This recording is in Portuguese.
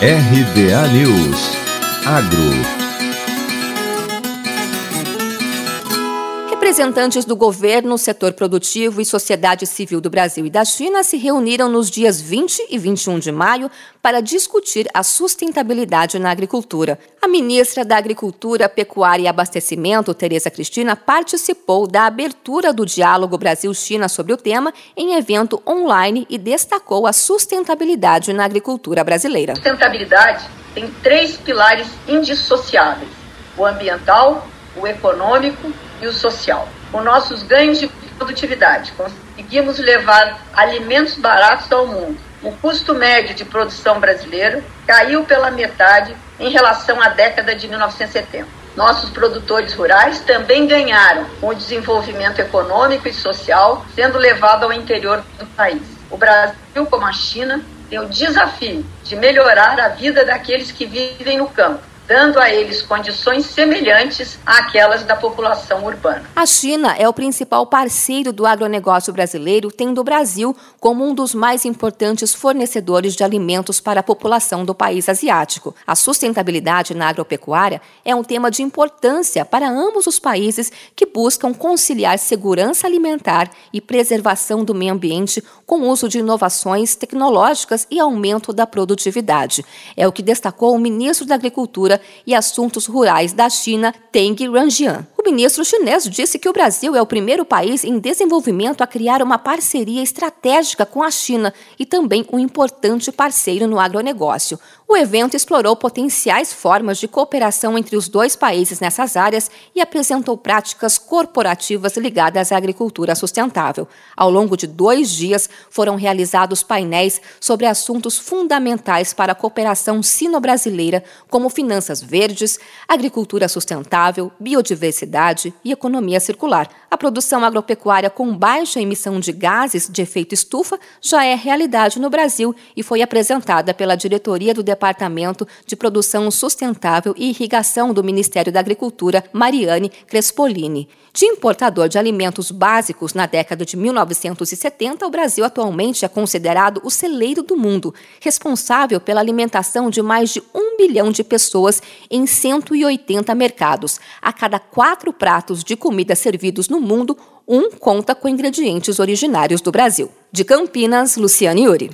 RBA News. Agro Representantes do governo, setor produtivo e sociedade civil do Brasil e da China se reuniram nos dias 20 e 21 de maio para discutir a sustentabilidade na agricultura. A ministra da Agricultura, Pecuária e Abastecimento, Tereza Cristina, participou da abertura do diálogo Brasil-China sobre o tema em evento online e destacou a sustentabilidade na agricultura brasileira. Sustentabilidade tem três pilares indissociáveis: o ambiental, o econômico e o social. Com nossos ganhos de produtividade, conseguimos levar alimentos baratos ao mundo. O custo médio de produção brasileiro caiu pela metade em relação à década de 1970. Nossos produtores rurais também ganharam com o desenvolvimento econômico e social sendo levado ao interior do país. O Brasil, como a China, tem o desafio de melhorar a vida daqueles que vivem no campo dando a eles condições semelhantes àquelas da população urbana. A China é o principal parceiro do agronegócio brasileiro, tendo o Brasil como um dos mais importantes fornecedores de alimentos para a população do país asiático. A sustentabilidade na agropecuária é um tema de importância para ambos os países que buscam conciliar segurança alimentar e preservação do meio ambiente com o uso de inovações tecnológicas e aumento da produtividade. É o que destacou o ministro da Agricultura e Assuntos Rurais da China, Teng Ranjian. Ministro chinês disse que o Brasil é o primeiro país em desenvolvimento a criar uma parceria estratégica com a China e também um importante parceiro no agronegócio. O evento explorou potenciais formas de cooperação entre os dois países nessas áreas e apresentou práticas corporativas ligadas à agricultura sustentável. Ao longo de dois dias, foram realizados painéis sobre assuntos fundamentais para a cooperação sino-brasileira, como finanças verdes, agricultura sustentável, biodiversidade e economia circular. A produção agropecuária com baixa emissão de gases de efeito estufa já é realidade no Brasil e foi apresentada pela diretoria do Departamento de Produção Sustentável e Irrigação do Ministério da Agricultura, Mariane Crespolini. De importador de alimentos básicos na década de 1970, o Brasil atualmente é considerado o celeiro do mundo, responsável pela alimentação de mais de um bilhão de pessoas em 180 mercados. A cada quatro pratos de comida servidos no mundo, um conta com ingredientes originários do Brasil. De Campinas, Luciane Yuri.